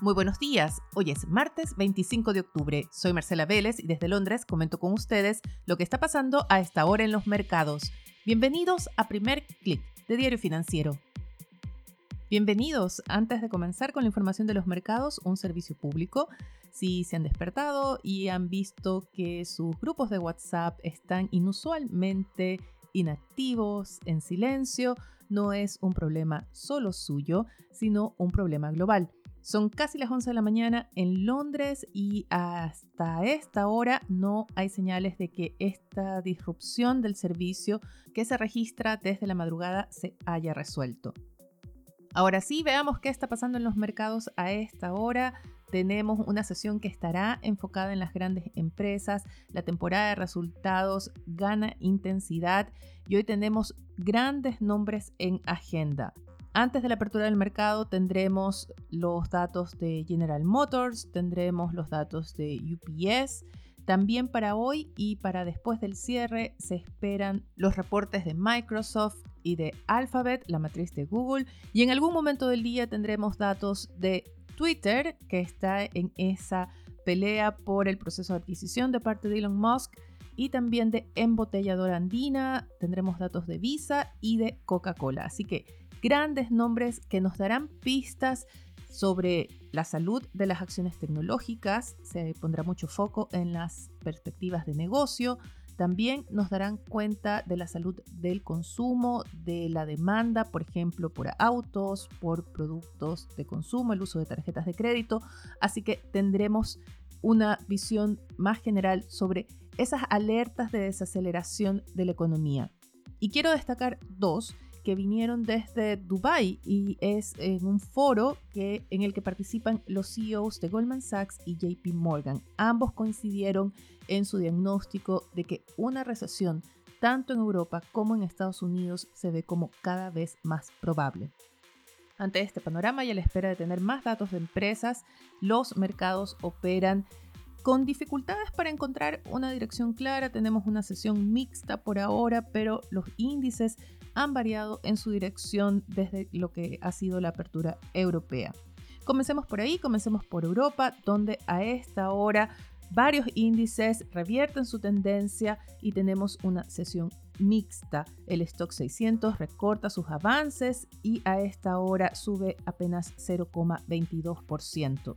Muy buenos días, hoy es martes 25 de octubre, soy Marcela Vélez y desde Londres comento con ustedes lo que está pasando a esta hora en los mercados. Bienvenidos a Primer Click de Diario Financiero. Bienvenidos, antes de comenzar con la información de los mercados, un servicio público. Si se han despertado y han visto que sus grupos de WhatsApp están inusualmente inactivos, en silencio, no es un problema solo suyo, sino un problema global. Son casi las 11 de la mañana en Londres y hasta esta hora no hay señales de que esta disrupción del servicio que se registra desde la madrugada se haya resuelto. Ahora sí, veamos qué está pasando en los mercados a esta hora. Tenemos una sesión que estará enfocada en las grandes empresas. La temporada de resultados gana intensidad y hoy tenemos grandes nombres en agenda. Antes de la apertura del mercado tendremos los datos de General Motors, tendremos los datos de UPS. También para hoy y para después del cierre se esperan los reportes de Microsoft y de Alphabet, la matriz de Google. Y en algún momento del día tendremos datos de Twitter, que está en esa pelea por el proceso de adquisición de parte de Elon Musk. Y también de embotelladora andina, tendremos datos de Visa y de Coca-Cola. Así que grandes nombres que nos darán pistas sobre la salud de las acciones tecnológicas, se pondrá mucho foco en las perspectivas de negocio, también nos darán cuenta de la salud del consumo, de la demanda, por ejemplo, por autos, por productos de consumo, el uso de tarjetas de crédito, así que tendremos una visión más general sobre esas alertas de desaceleración de la economía. Y quiero destacar dos que vinieron desde Dubai y es en un foro que, en el que participan los CEOs de Goldman Sachs y JP Morgan. Ambos coincidieron en su diagnóstico de que una recesión tanto en Europa como en Estados Unidos se ve como cada vez más probable. Ante este panorama y a la espera de tener más datos de empresas, los mercados operan con dificultades para encontrar una dirección clara. Tenemos una sesión mixta por ahora, pero los índices han variado en su dirección desde lo que ha sido la apertura europea. Comencemos por ahí, comencemos por Europa, donde a esta hora varios índices revierten su tendencia y tenemos una sesión mixta. El stock 600 recorta sus avances y a esta hora sube apenas 0,22%.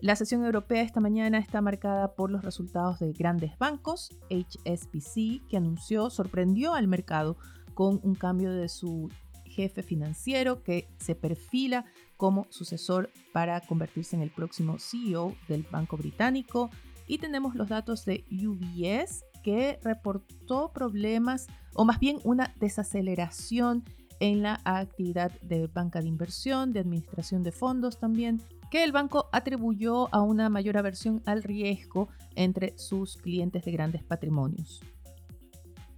La sesión europea esta mañana está marcada por los resultados de grandes bancos. HSBC, que anunció, sorprendió al mercado con un cambio de su jefe financiero que se perfila como sucesor para convertirse en el próximo CEO del Banco Británico. Y tenemos los datos de UBS que reportó problemas o más bien una desaceleración en la actividad de banca de inversión, de administración de fondos también, que el banco atribuyó a una mayor aversión al riesgo entre sus clientes de grandes patrimonios.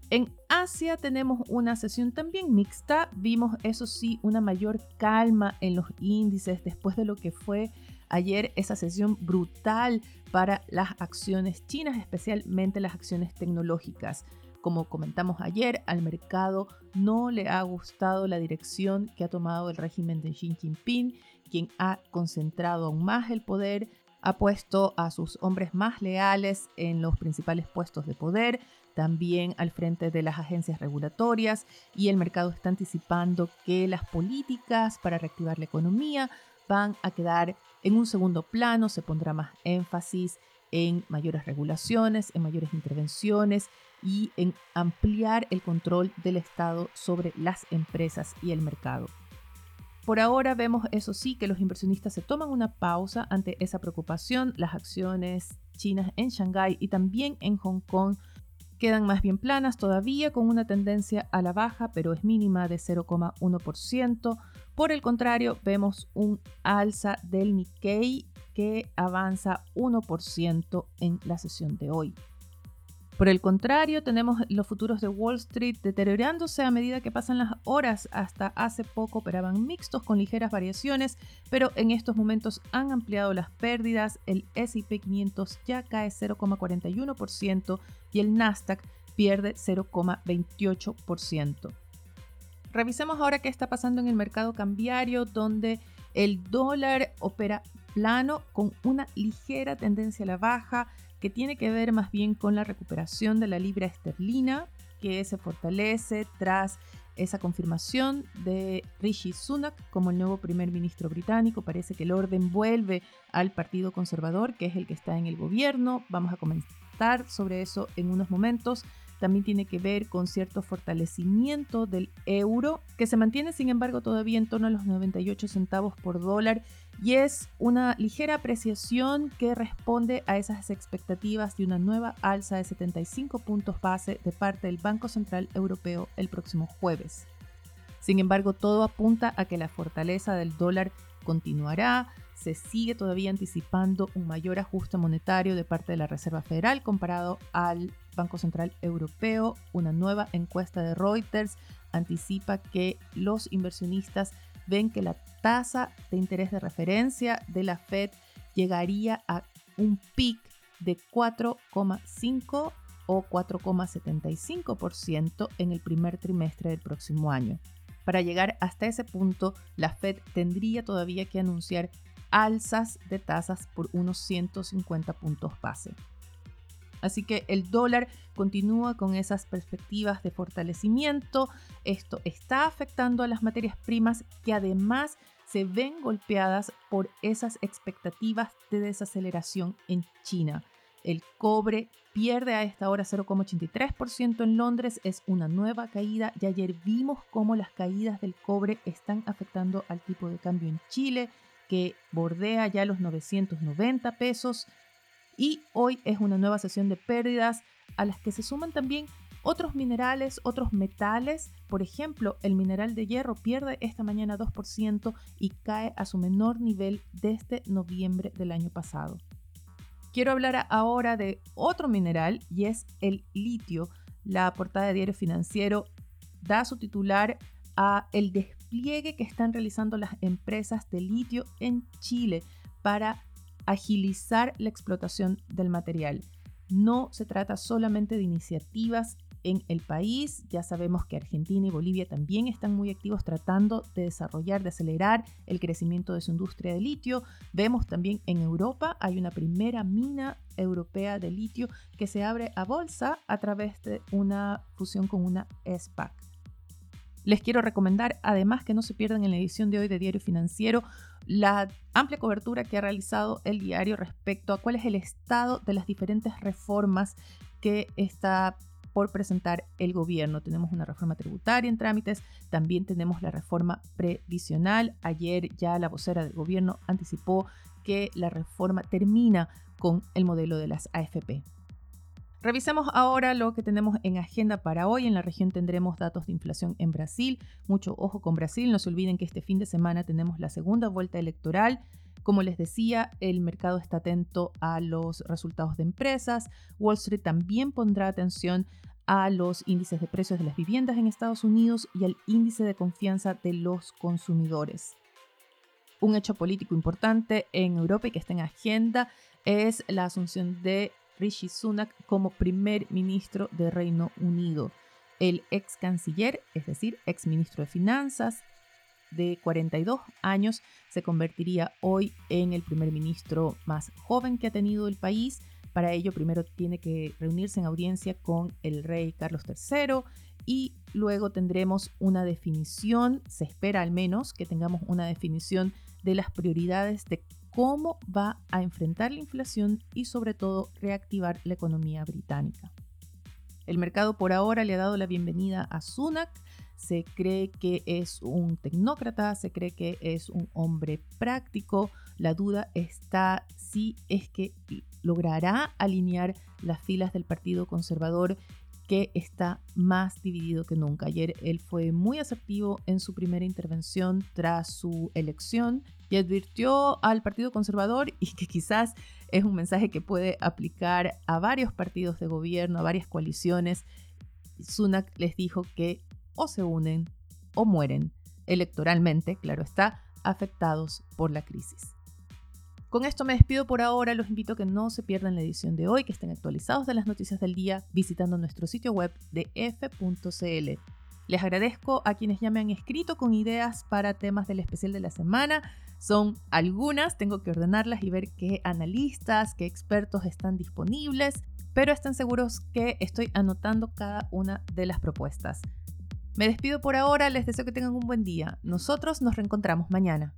En Asia tenemos una sesión también mixta. Vimos, eso sí, una mayor calma en los índices después de lo que fue ayer esa sesión brutal para las acciones chinas, especialmente las acciones tecnológicas. Como comentamos ayer, al mercado no le ha gustado la dirección que ha tomado el régimen de Xi Jinping, quien ha concentrado aún más el poder, ha puesto a sus hombres más leales en los principales puestos de poder, también al frente de las agencias regulatorias y el mercado está anticipando que las políticas para reactivar la economía van a quedar en un segundo plano, se pondrá más énfasis en mayores regulaciones, en mayores intervenciones y en ampliar el control del Estado sobre las empresas y el mercado. Por ahora vemos, eso sí, que los inversionistas se toman una pausa ante esa preocupación. Las acciones chinas en Shanghái y también en Hong Kong Quedan más bien planas todavía con una tendencia a la baja, pero es mínima de 0,1%. Por el contrario, vemos un alza del Nikkei que avanza 1% en la sesión de hoy. Por el contrario, tenemos los futuros de Wall Street deteriorándose a medida que pasan las horas. Hasta hace poco operaban mixtos con ligeras variaciones, pero en estos momentos han ampliado las pérdidas. El SP 500 ya cae 0,41% y el Nasdaq pierde 0,28%. Revisemos ahora qué está pasando en el mercado cambiario, donde El dólar opera plano con una ligera tendencia a la baja que tiene que ver más bien con la recuperación de la libra esterlina que se fortalece tras esa confirmación de Rishi Sunak como el nuevo primer ministro británico. Parece que el orden vuelve al Partido Conservador, que es el que está en el gobierno. Vamos a comentar sobre eso en unos momentos también tiene que ver con cierto fortalecimiento del euro, que se mantiene sin embargo todavía en torno a los 98 centavos por dólar y es una ligera apreciación que responde a esas expectativas de una nueva alza de 75 puntos base de parte del Banco Central Europeo el próximo jueves. Sin embargo, todo apunta a que la fortaleza del dólar continuará, se sigue todavía anticipando un mayor ajuste monetario de parte de la Reserva Federal comparado al Banco Central Europeo. Una nueva encuesta de Reuters anticipa que los inversionistas ven que la tasa de interés de referencia de la Fed llegaría a un pic de 4,5 o 4,75% en el primer trimestre del próximo año. Para llegar hasta ese punto, la Fed tendría todavía que anunciar alzas de tasas por unos 150 puntos base. Así que el dólar continúa con esas perspectivas de fortalecimiento. Esto está afectando a las materias primas que además se ven golpeadas por esas expectativas de desaceleración en China. El cobre pierde a esta hora 0,83% en Londres, es una nueva caída y ayer vimos cómo las caídas del cobre están afectando al tipo de cambio en Chile, que bordea ya los 990 pesos y hoy es una nueva sesión de pérdidas a las que se suman también otros minerales, otros metales. Por ejemplo, el mineral de hierro pierde esta mañana 2% y cae a su menor nivel desde noviembre del año pasado. Quiero hablar ahora de otro mineral y es el litio. La portada de Diario Financiero da su titular a el despliegue que están realizando las empresas de litio en Chile para agilizar la explotación del material. No se trata solamente de iniciativas en el país, ya sabemos que Argentina y Bolivia también están muy activos tratando de desarrollar, de acelerar el crecimiento de su industria de litio. Vemos también en Europa hay una primera mina europea de litio que se abre a bolsa a través de una fusión con una SPAC. Les quiero recomendar además que no se pierdan en la edición de hoy de Diario Financiero la amplia cobertura que ha realizado el diario respecto a cuál es el estado de las diferentes reformas que está por presentar el gobierno. Tenemos una reforma tributaria en trámites, también tenemos la reforma previsional. Ayer ya la vocera del gobierno anticipó que la reforma termina con el modelo de las AFP. Revisemos ahora lo que tenemos en agenda para hoy. En la región tendremos datos de inflación en Brasil. Mucho ojo con Brasil. No se olviden que este fin de semana tenemos la segunda vuelta electoral. Como les decía, el mercado está atento a los resultados de empresas. Wall Street también pondrá atención a los índices de precios de las viviendas en Estados Unidos y al índice de confianza de los consumidores. Un hecho político importante en Europa y que está en agenda es la asunción de Rishi Sunak como primer ministro de Reino Unido. El ex canciller, es decir, ex ministro de Finanzas, de 42 años, se convertiría hoy en el primer ministro más joven que ha tenido el país. Para ello, primero tiene que reunirse en audiencia con el rey Carlos III y luego tendremos una definición, se espera al menos que tengamos una definición de las prioridades de cómo va a enfrentar la inflación y sobre todo reactivar la economía británica. El mercado por ahora le ha dado la bienvenida a Sunak. Se cree que es un tecnócrata, se cree que es un hombre práctico. La duda está si es que logrará alinear las filas del Partido Conservador que está más dividido que nunca. Ayer él fue muy asertivo en su primera intervención tras su elección y advirtió al Partido Conservador y que quizás es un mensaje que puede aplicar a varios partidos de gobierno, a varias coaliciones. Sunak les dijo que o se unen o mueren electoralmente, claro está, afectados por la crisis. Con esto me despido por ahora, los invito a que no se pierdan la edición de hoy, que estén actualizados de las noticias del día visitando nuestro sitio web de f.cl. Les agradezco a quienes ya me han escrito con ideas para temas del especial de la semana. Son algunas, tengo que ordenarlas y ver qué analistas, qué expertos están disponibles, pero estén seguros que estoy anotando cada una de las propuestas. Me despido por ahora, les deseo que tengan un buen día. Nosotros nos reencontramos mañana.